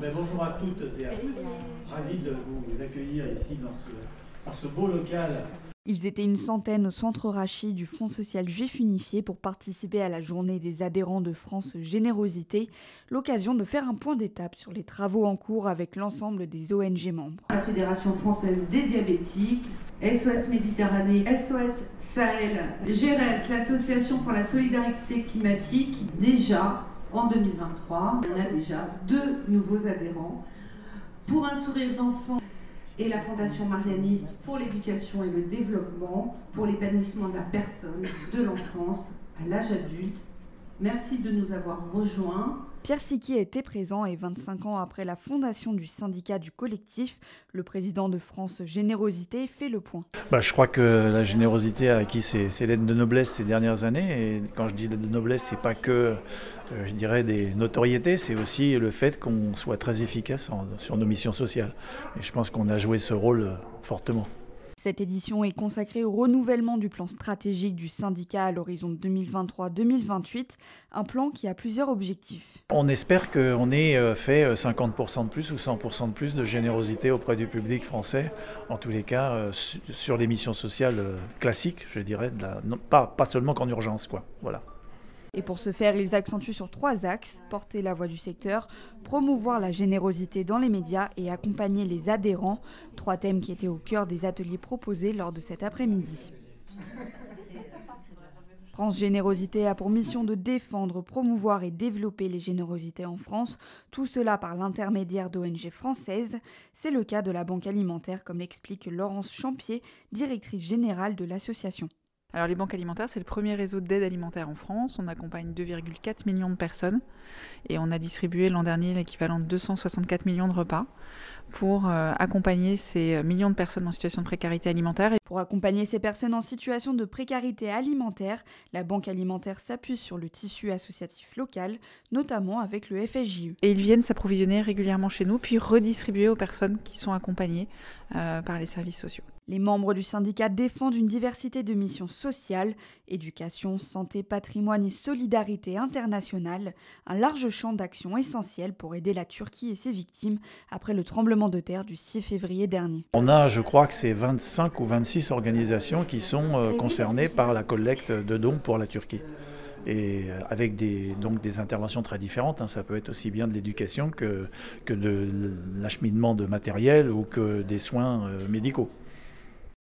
Ben, bonjour à toutes et à tous. Ravi de vous accueillir ici dans ce, dans ce beau local ils étaient une centaine au centre Rachid du Fonds social juif unifié pour participer à la journée des adhérents de France Générosité, l'occasion de faire un point d'étape sur les travaux en cours avec l'ensemble des ONG membres. La Fédération française des diabétiques, SOS Méditerranée, SOS Sahel, GRS, l'Association pour la solidarité climatique, déjà en 2023, on a déjà deux nouveaux adhérents. Pour un sourire d'enfant, et la Fondation Marianiste pour l'éducation et le développement, pour l'épanouissement de la personne, de l'enfance à l'âge adulte. Merci de nous avoir rejoints. Pierre Siki était présent et 25 ans après la fondation du syndicat du collectif, le président de France Générosité fait le point. Bah, je crois que la générosité a acquis ses, lettres de noblesse ces dernières années. Et quand je dis lettres de noblesse, c'est pas que, euh, je dirais, des notoriétés, c'est aussi le fait qu'on soit très efficace sur nos missions sociales. Et je pense qu'on a joué ce rôle euh, fortement. Cette édition est consacrée au renouvellement du plan stratégique du syndicat à l'horizon 2023-2028, un plan qui a plusieurs objectifs. On espère qu'on ait euh, fait 50% euh, de plus ou 100% de plus de générosité auprès du public français, en tous les cas euh, sur les missions sociales classiques, je dirais, pas, pas seulement qu'en urgence. Quoi. Voilà. Et pour ce faire, ils accentuent sur trois axes porter la voix du secteur, promouvoir la générosité dans les médias et accompagner les adhérents. Trois thèmes qui étaient au cœur des ateliers proposés lors de cet après-midi. France Générosité a pour mission de défendre, promouvoir et développer les générosités en France, tout cela par l'intermédiaire d'ONG françaises. C'est le cas de la Banque alimentaire, comme l'explique Laurence Champier, directrice générale de l'association. Alors les banques alimentaires, c'est le premier réseau d'aide alimentaire en France. On accompagne 2,4 millions de personnes et on a distribué l'an dernier l'équivalent de 264 millions de repas pour euh, accompagner ces millions de personnes en situation de précarité alimentaire. Pour accompagner ces personnes en situation de précarité alimentaire, la Banque alimentaire s'appuie sur le tissu associatif local, notamment avec le FSJU. Et ils viennent s'approvisionner régulièrement chez nous, puis redistribuer aux personnes qui sont accompagnées euh, par les services sociaux. Les membres du syndicat défendent une diversité de missions sociales, éducation, santé, patrimoine et solidarité internationale, un large champ d'action essentiel pour aider la Turquie et ses victimes après le tremblement de terre du 6 février dernier. On a, je crois que c'est 25 ou 26 organisations qui sont euh, concernées par la collecte de dons pour la Turquie et euh, avec des, donc des interventions très différentes. Hein. Ça peut être aussi bien de l'éducation que, que de l'acheminement de matériel ou que des soins euh, médicaux.